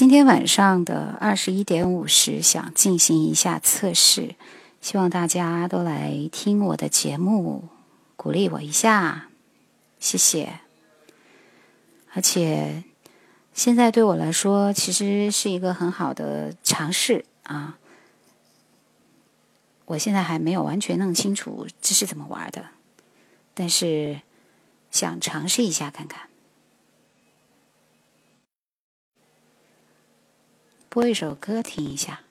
今天晚上的二十一点五十，想进行一下测试，希望大家都来听我的节目，鼓励我一下，谢谢。而且现在对我来说，其实是一个很好的尝试啊。我现在还没有完全弄清楚这是怎么玩的，但是想尝试一下看看。播一首歌听一下。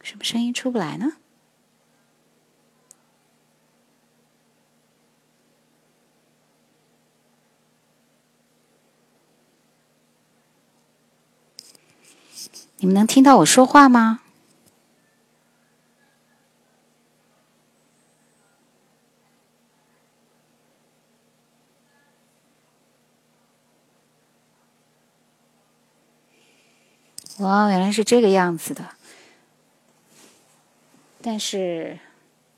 什么声音出不来呢？你们能听到我说话吗？哇，原来是这个样子的。但是，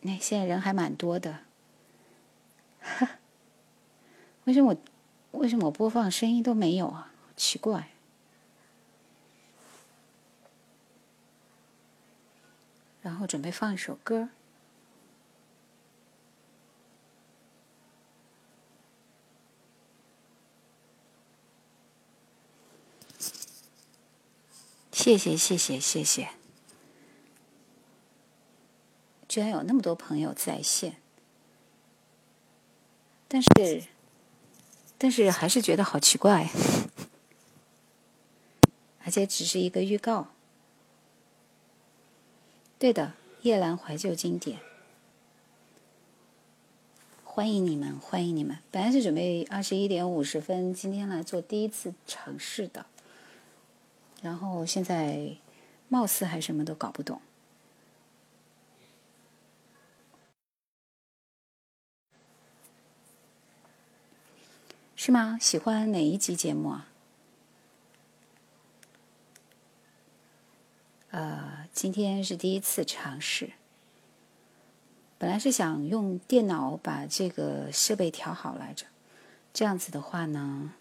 那现在人还蛮多的。为什么我为什么我播放声音都没有啊？奇怪。然后准备放一首歌。谢谢谢谢谢谢，居然有那么多朋友在线，但是但是还是觉得好奇怪，而且只是一个预告。对的，夜阑怀旧经典，欢迎你们，欢迎你们。本来是准备二十一点五十分今天来做第一次尝试的。然后现在，貌似还什么都搞不懂，是吗？喜欢哪一集节目啊？呃，今天是第一次尝试，本来是想用电脑把这个设备调好来着，这样子的话呢，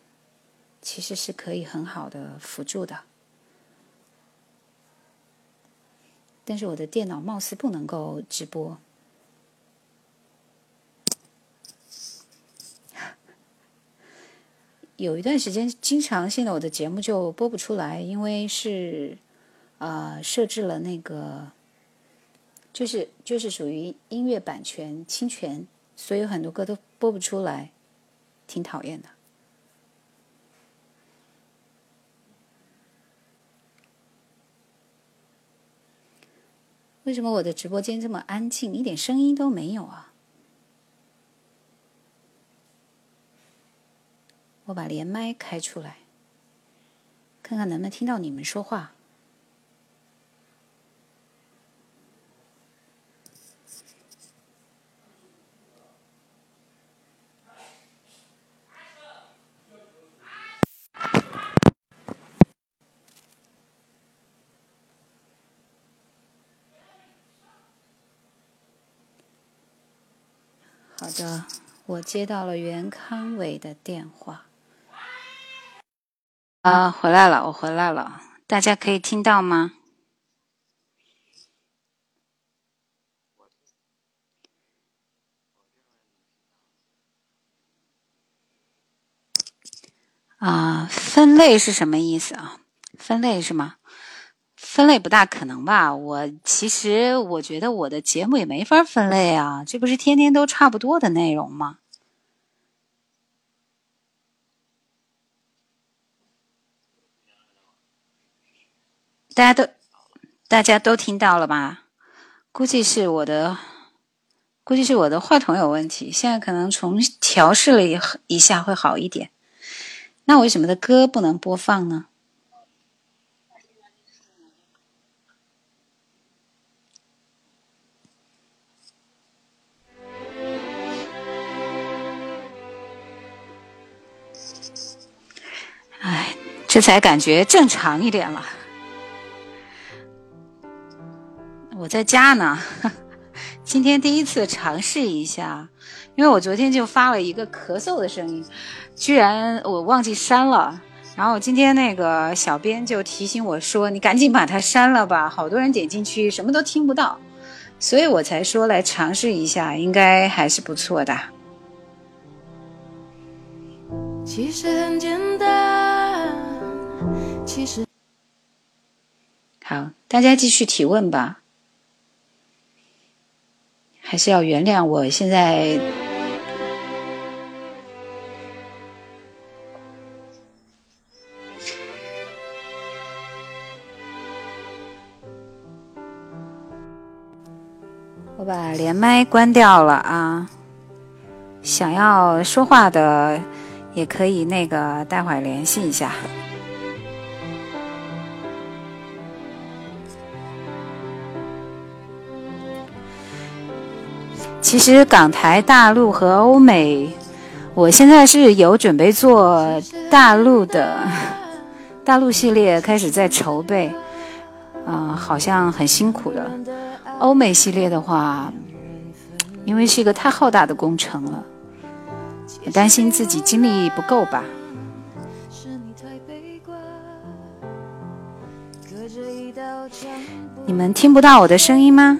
其实是可以很好的辅助的。但是我的电脑貌似不能够直播，有一段时间经常性的我的节目就播不出来，因为是呃设置了那个，就是就是属于音乐版权侵权，所以很多歌都播不出来，挺讨厌的。为什么我的直播间这么安静，一点声音都没有啊？我把连麦开出来，看看能不能听到你们说话。好的，我接到了袁康伟的电话。啊，回来了，我回来了，大家可以听到吗？啊，分类是什么意思啊？分类是吗？分类不大可能吧？我其实我觉得我的节目也没法分类啊，这不是天天都差不多的内容吗？大家都大家都听到了吧？估计是我的，估计是我的话筒有问题。现在可能重调试了一一下会好一点。那为什么的歌不能播放呢？这才感觉正常一点了。我在家呢，今天第一次尝试一下，因为我昨天就发了一个咳嗽的声音，居然我忘记删了。然后今天那个小编就提醒我说：“你赶紧把它删了吧，好多人点进去什么都听不到。”所以我才说来尝试一下，应该还是不错的。其实很简单，其实好，大家继续提问吧。还是要原谅我现在。我把连麦关掉了啊！想要说话的也可以那个待会儿联系一下。其实港台、大陆和欧美，我现在是有准备做大陆的大陆系列，开始在筹备，嗯，好像很辛苦的。欧美系列的话，因为是一个太浩大的工程了，担心自己精力不够吧。你们听不到我的声音吗？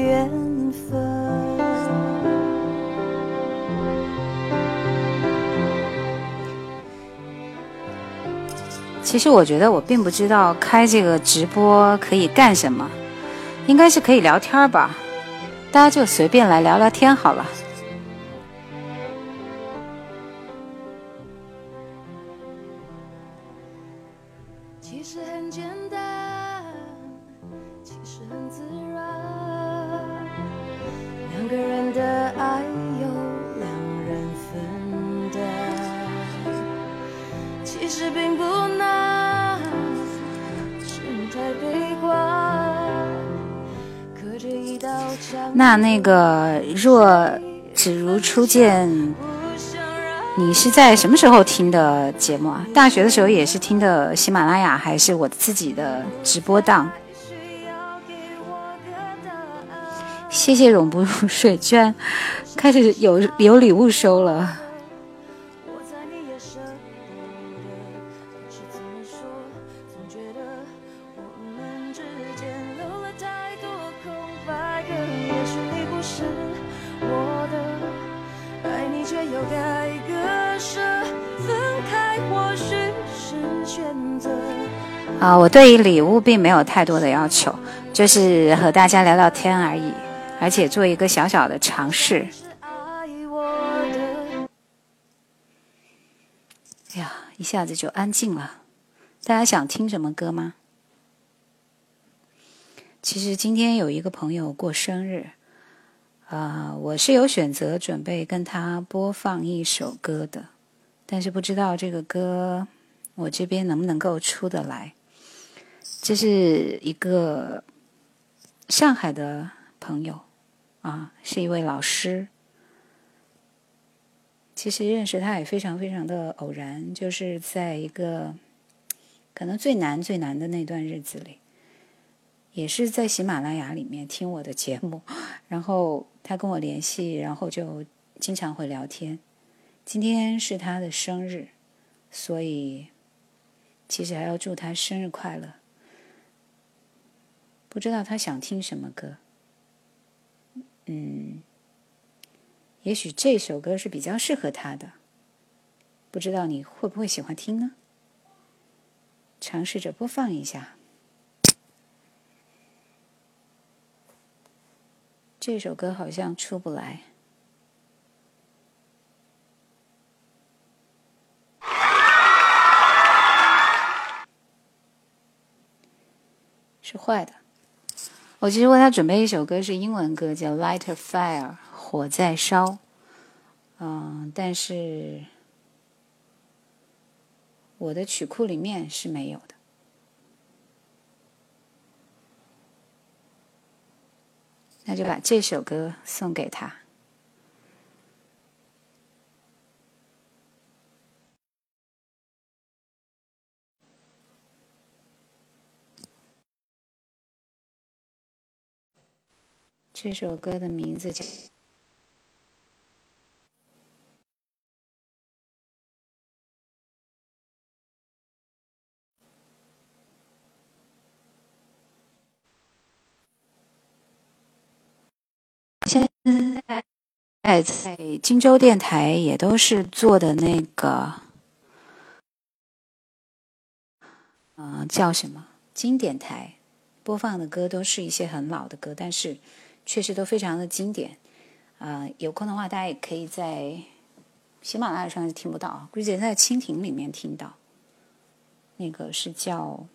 其实我觉得我并不知道开这个直播可以干什么，应该是可以聊天吧，大家就随便来聊聊天好了。那个若只如初见，你是在什么时候听的节目啊？大学的时候也是听的喜马拉雅，还是我自己的直播档？谢谢永不入 睡，居然开始有有礼物收了。对于礼物并没有太多的要求，就是和大家聊聊天而已，而且做一个小小的尝试。哎呀，一下子就安静了，大家想听什么歌吗？其实今天有一个朋友过生日，啊，我是有选择准备跟他播放一首歌的，但是不知道这个歌我这边能不能够出得来。这是一个上海的朋友啊，是一位老师。其实认识他也非常非常的偶然，就是在一个可能最难最难的那段日子里，也是在喜马拉雅里面听我的节目，然后他跟我联系，然后就经常会聊天。今天是他的生日，所以其实还要祝他生日快乐。不知道他想听什么歌，嗯，也许这首歌是比较适合他的，不知道你会不会喜欢听呢？尝试着播放一下。这首歌好像出不来，是坏的。我其实为他准备一首歌，是英文歌，叫《Light a Fire》，火在烧。嗯，但是我的曲库里面是没有的。那就把这首歌送给他。这首歌的名字叫。现在在在荆州电台也都是做的那个，呃，叫什么经典台，播放的歌都是一些很老的歌，但是。确实都非常的经典，啊，有空的话大家也可以在喜马拉雅上听不到，估计在蜻蜓里面听到。那个是叫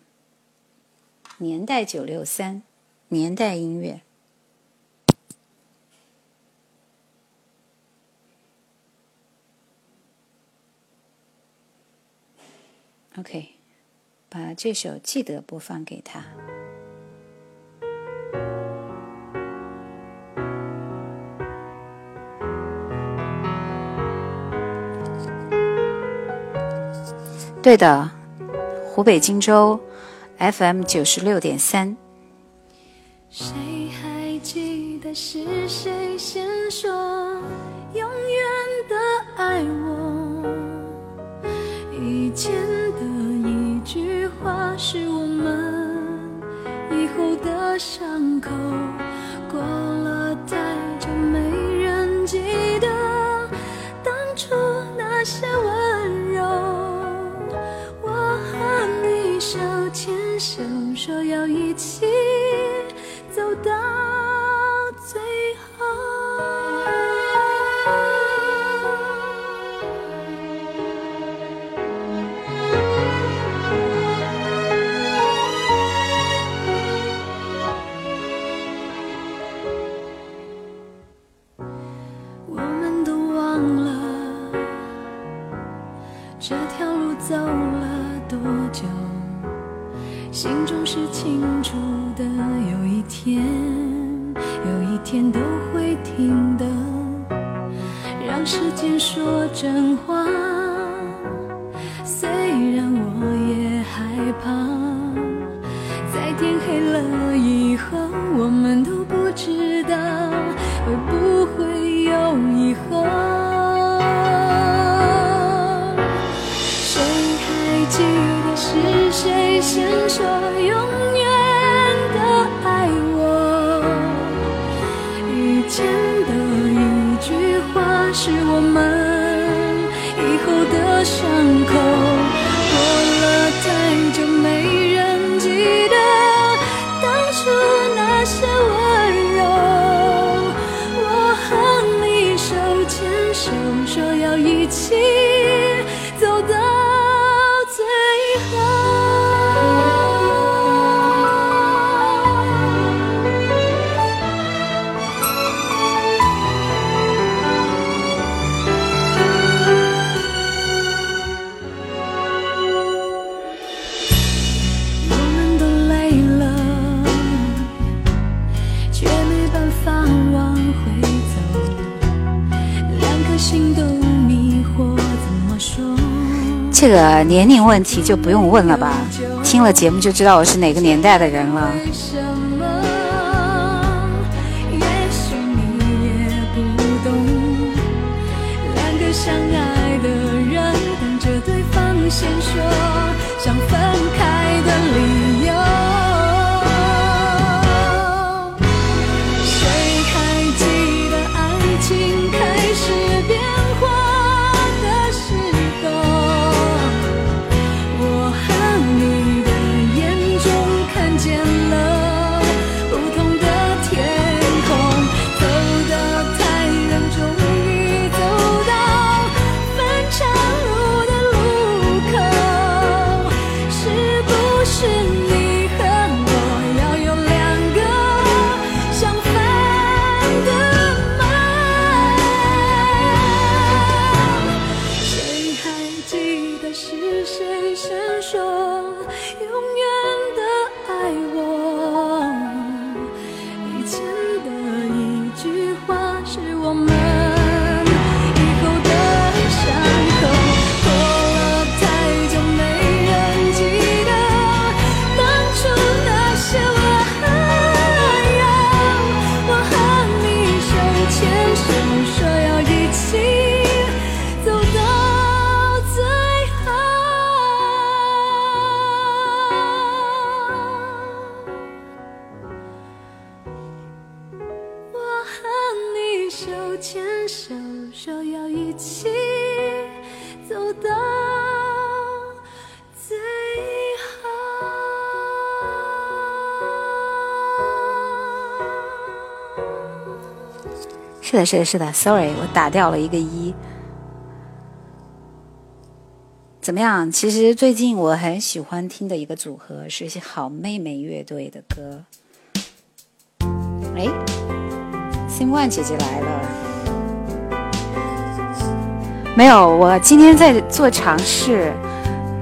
年代九六三，年代音乐。OK，把这首记得播放给他。对的，湖北荆州，FM 九十六点三。谁还记得是谁先说永远的爱我？以前的一句话是我们以后的伤口，说要一起走到最后我们都忘了这条路走了多久。心中是清楚的有一天有一天都会停的。让时间说真话。先说永远的爱我，遇见的一句话是我们以后的伤。这个年龄问题就不用问了吧，听了节目就知道我是哪个年代的人了。是的，是的，是的，sorry，我打掉了一个一。怎么样？其实最近我很喜欢听的一个组合是好妹妹乐队的歌。哎，Sim One 姐姐来了。没有，我今天在做尝试，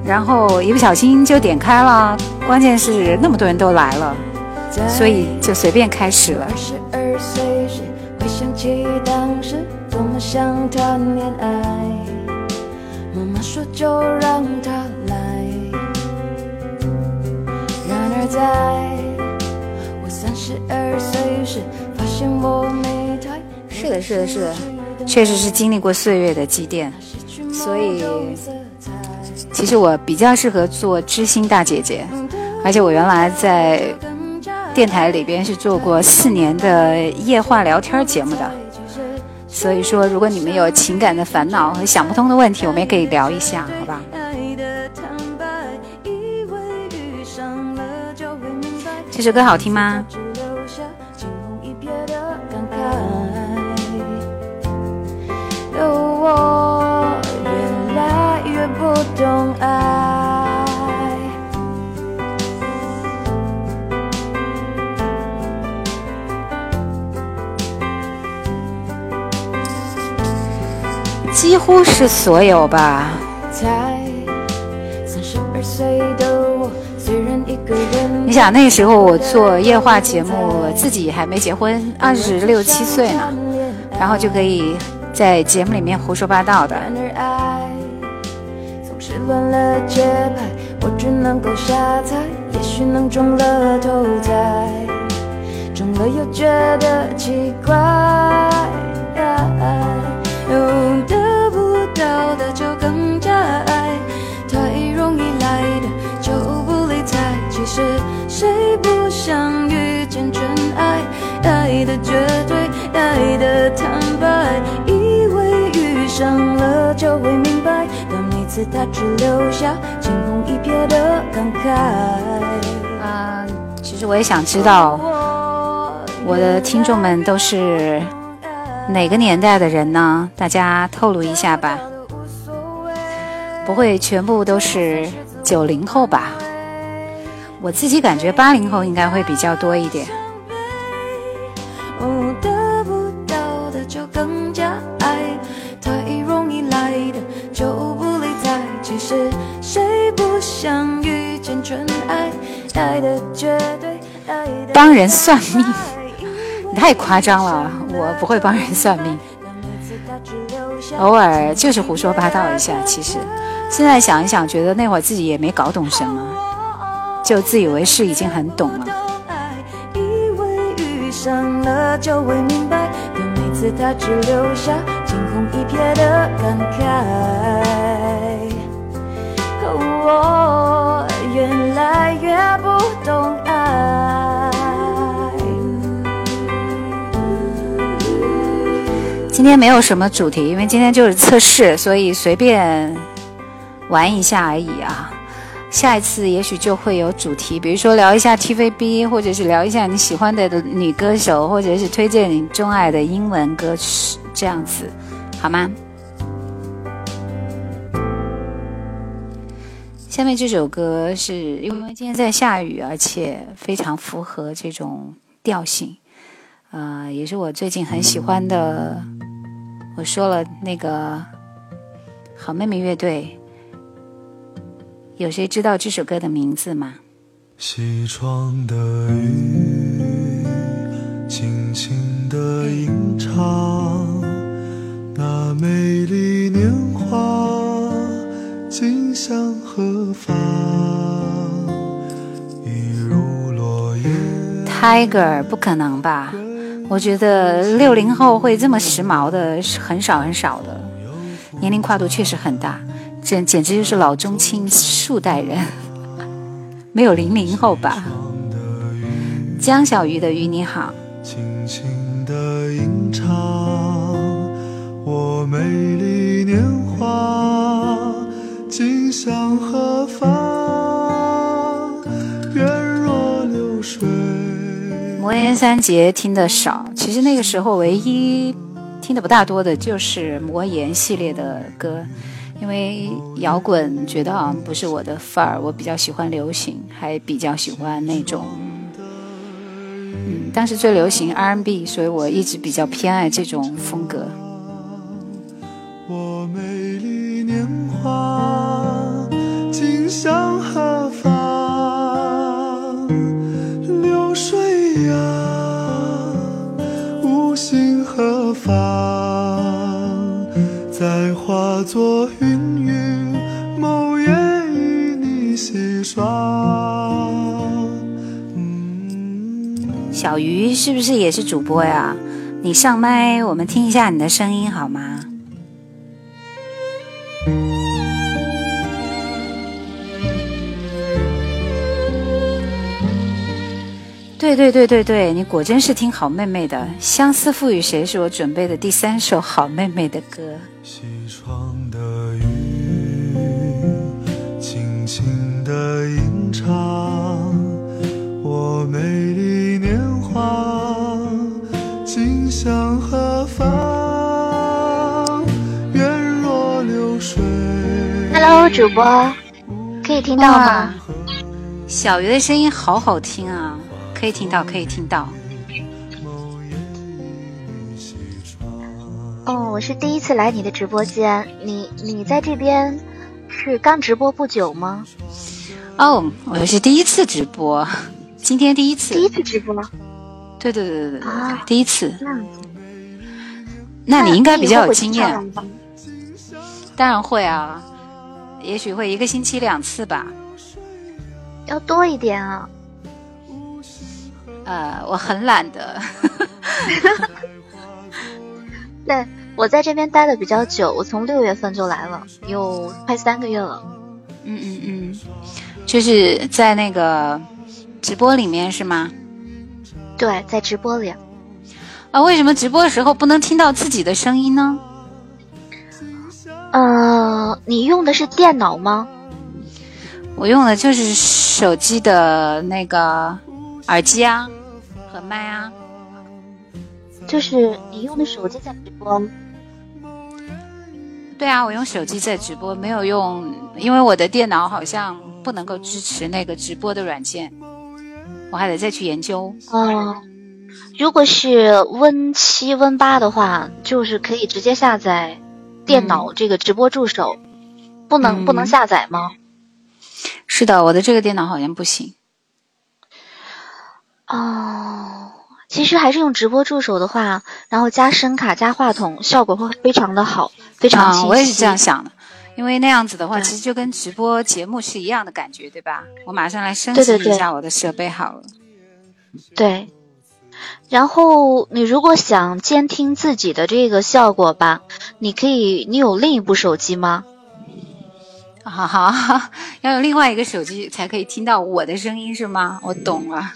然后一不小心就点开了。关键是那么多人都来了，所以就随便开始了。妈妈说就让他来。然而在我三十二岁时，发现我没太。是的，是的，是的，确实是经历过岁月的积淀，所以其实我比较适合做知心大姐姐，而且我原来在电台里边是做过四年的夜话聊天节目的。所以说，如果你们有情感的烦恼和想不通的问题，我们也可以聊一下，好吧？这首歌好听吗？几乎是所有吧。你想那时候我做夜话节目，自己还没结婚，二十六七岁呢，然后就可以在节目里面胡说八道的。到的就更加爱，太容易来的就不理睬。其实谁不想遇见真爱？爱的绝对，爱的坦白，以为遇上了就会明白，但每次他只留下惊鸿一瞥的感慨。啊，其实我也想知道，我的听众们都是。哪个年代的人呢？大家透露一下吧。不会全部都是九零后吧？我自己感觉八零后应该会比较多一点。帮人算命。太夸张了，我不会帮人算命，偶尔就是胡说八道一下。其实现在想一想，觉得那会儿自己也没搞懂什么，就自以为是已经很懂了。我越来越不懂爱。今天没有什么主题，因为今天就是测试，所以随便玩一下而已啊。下一次也许就会有主题，比如说聊一下 TVB，或者是聊一下你喜欢的女歌手，或者是推荐你钟爱的英文歌曲，这样子好吗？下面这首歌是因为今天在下雨，而且非常符合这种调性，呃，也是我最近很喜欢的。我说了那个好妹妹乐队，有谁知道这首歌的名字吗？西窗的雨，轻轻的吟唱，那美丽年华，今向何方？一如落叶。Tiger，不可能吧？我觉得六零后会这么时髦的是很少很少的，年龄跨度确实很大，这简直就是老中青数代人，没有零零后吧？江小鱼的鱼你好，轻轻的吟唱我美丽年华，今向何方？愿若流水。魔岩三杰听得少，其实那个时候唯一听的不大多的就是魔岩系列的歌。因为摇滚觉得好像不是我的范儿，我比较喜欢流行，还比较喜欢那种，嗯，当时最流行 R&B，所以我一直比较偏爱这种风格。我美丽年华，今向何方？流水呀，无心何妨？再化作云雨，某夜与你洗刷。小鱼是不是也是主播呀？你上麦，我们听一下你的声音好吗？对对对对对，你果真是听好妹妹的，《相思赋予谁》是我准备的第三首好妹妹的歌。西窗的雨，轻轻的吟唱我美丽年华，今向何方？愿若流水。Hello，主播，可以听到吗？小鱼的声音好好听啊！可以听到，可以听到。哦，我是第一次来你的直播间，你你在这边是刚直播不久吗？哦，我是第一次直播，今天第一次。第一次直播？对对对对对啊，第一次。那你应该比较有经验。当然会啊，也许会一个星期两次吧。要多一点啊。呃，我很懒的。对，我在这边待的比较久，我从六月份就来了，有快三个月了。嗯嗯嗯，就是在那个直播里面是吗？对，在直播里。啊，为什么直播的时候不能听到自己的声音呢？呃，你用的是电脑吗？我用的就是手机的那个耳机啊。和麦啊，就是你用的手机在直播。对啊，我用手机在直播，没有用，因为我的电脑好像不能够支持那个直播的软件，我还得再去研究。哦，如果是 Win 七 Win 八的话，就是可以直接下载电脑这个直播助手，不能不能下载吗？是的，我的这个电脑好像不行。哦，其实还是用直播助手的话，然后加声卡、加话筒，效果会非常的好，非常清晰。我也是这样想的，因为那样子的话，其实就跟直播节目是一样的感觉，对吧？我马上来升级一下我的设备好了。对，然后你如果想监听自己的这个效果吧，你可以，你有另一部手机吗？好好，要有另外一个手机才可以听到我的声音是吗？我懂了。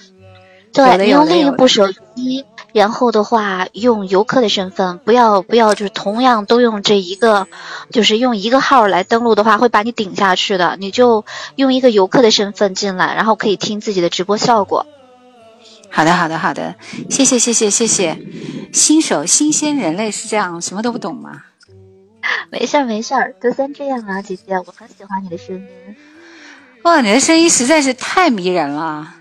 对，你用另一部手机，然后的话用游客的身份，不要不要，就是同样都用这一个，就是用一个号来登录的话，会把你顶下去的。你就用一个游客的身份进来，然后可以听自己的直播效果。好的，好的，好的，谢谢，谢谢，谢谢。新手新鲜人类是这样，什么都不懂吗？没事儿，没事儿，就先这样啊，姐姐，我很喜欢你的声音。哇，你的声音实在是太迷人了。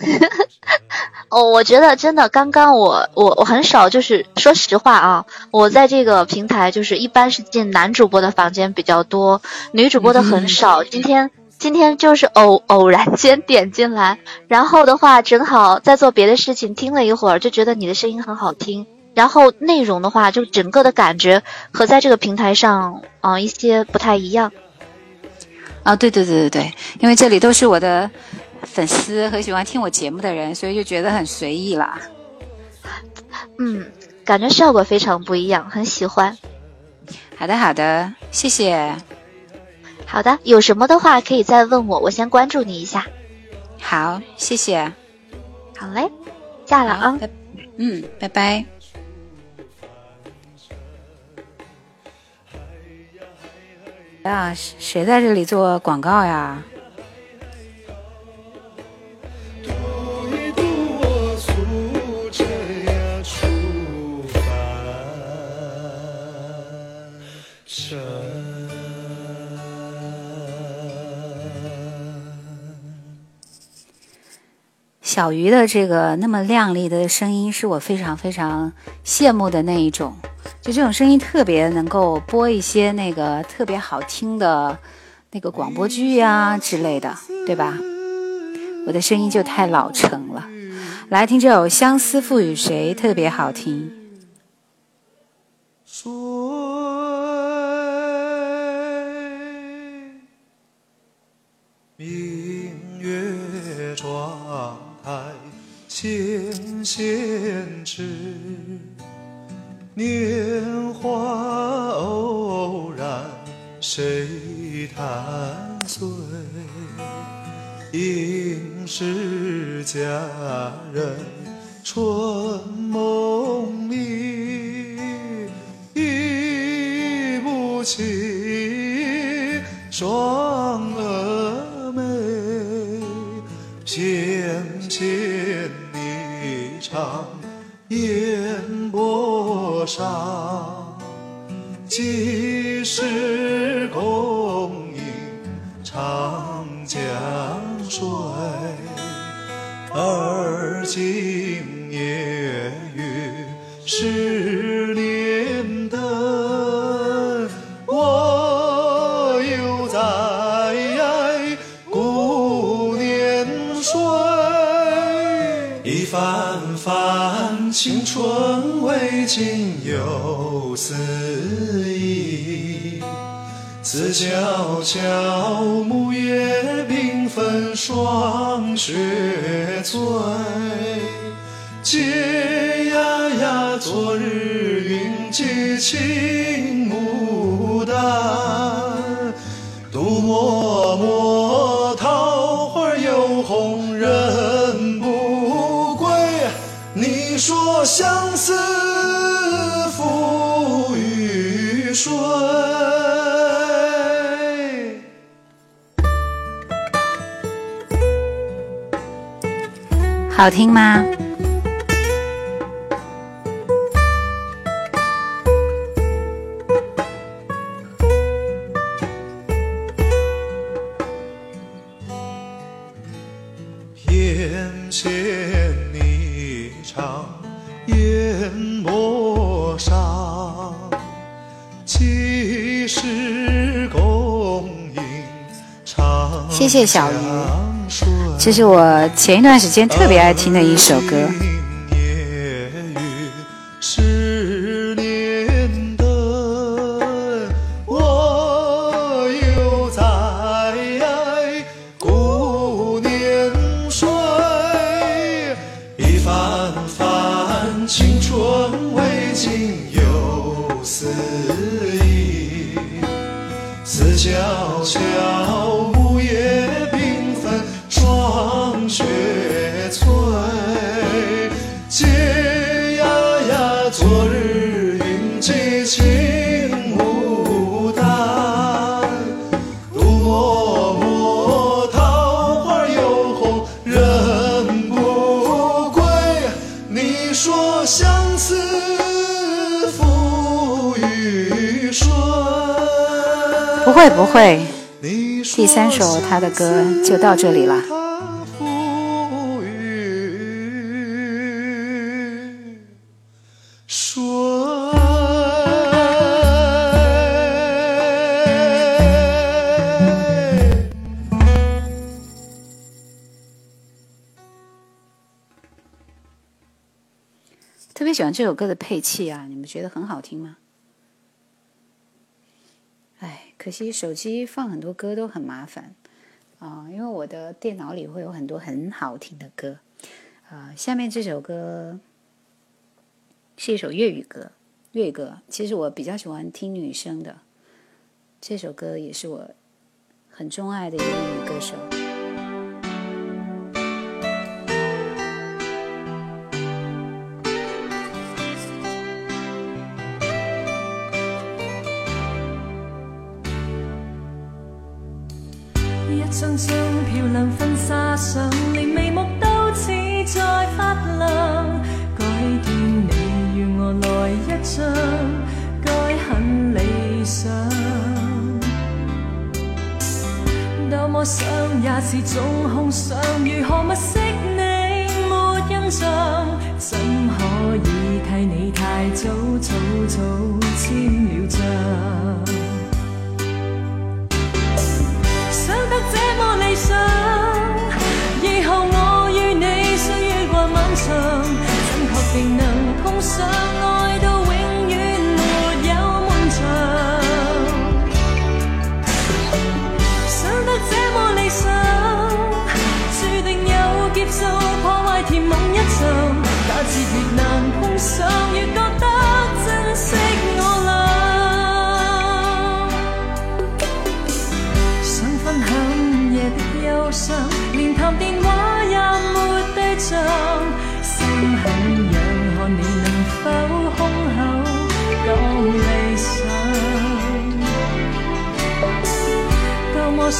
哦，我觉得真的，刚刚我我我很少，就是说实话啊，我在这个平台就是一般是进男主播的房间比较多，女主播的很少。今天今天就是偶偶然间点进来，然后的话正好在做别的事情，听了一会儿就觉得你的声音很好听，然后内容的话就整个的感觉和在这个平台上啊一些不太一样。啊，对对对对对，因为这里都是我的。粉丝和喜欢听我节目的人，所以就觉得很随意啦。嗯，感觉效果非常不一样，很喜欢。好的，好的，谢谢。好的，有什么的话可以再问我，我先关注你一下。好，谢谢。好嘞，下了啊。嗯，拜拜。啊，谁在这里做广告呀？小鱼的这个那么亮丽的声音，是我非常非常羡慕的那一种。就这种声音特别能够播一些那个特别好听的那个广播剧呀之类的，对吧？我的声音就太老成了。来听这首《相思赋予谁》，特别好听。妆。纤纤指，年华偶然谁弹碎？应是佳人春梦里，忆不起双 사 思忆，自悄悄木叶缤纷霜雪催。嗟呀呀，昨日云髻青好听吗？眼前一场烟波上，几时共饮长谢谢小鱼这是我前一段时间特别爱听的一首歌。不会，第三首他的歌就到这里了。特别喜欢这首歌的配器啊，你们觉得很好听吗？可惜手机放很多歌都很麻烦啊、因为我的电脑里会有很多很好听的歌啊、下面这首歌是一首粤语歌，粤语歌其实我比较喜欢听女生的，这首歌也是我很钟爱的一个女歌手。谁能碰上我？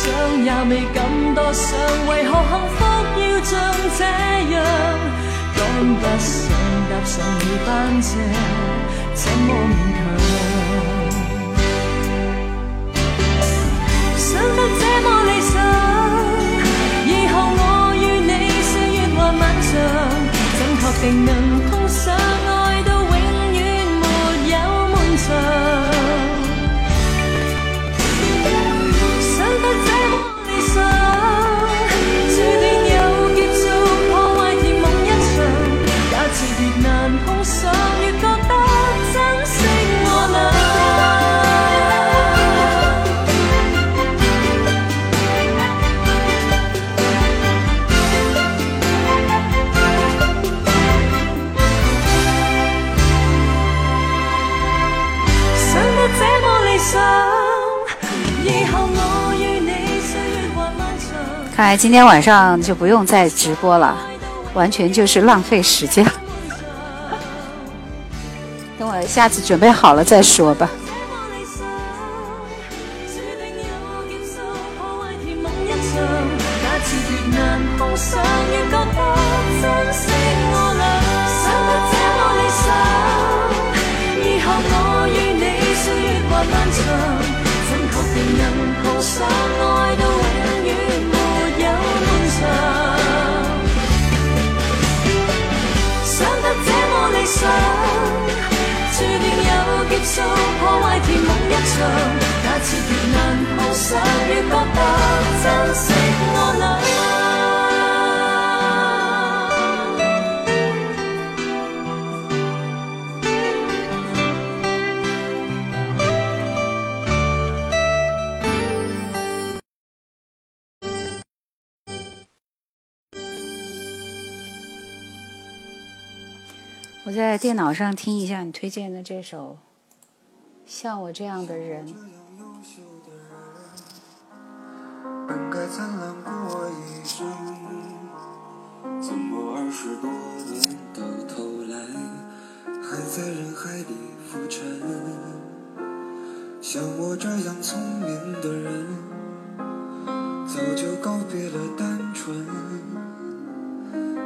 想也未敢多想，为何幸福要像这样？赶不上搭上你班车，怎么勉强？想得这么理想以后我与你岁月漫长。怎确定能碰上那今天晚上就不用再直播了，完全就是浪费时间。等我下次准备好了再说吧。想，注定有结束破坏甜梦一场，假设越难碰上，越觉得珍惜我俩。我在电脑上听一下你推荐的这首。像我这样的人，本该灿烂过一生，怎么二十多年到头来，还在人海里浮沉？像我这样聪明的人，早就告别了单纯，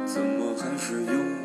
怎么还是用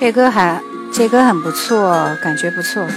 这歌还。这歌很不错，感觉不错。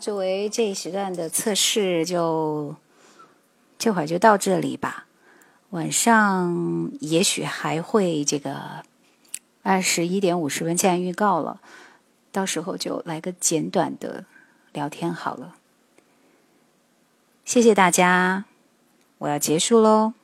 作为这一时段的测试就这会儿就到这里吧。晚上也许还会这个二十一点五十分，既然预告了，到时候就来个简短的聊天好了。谢谢大家，我要结束喽。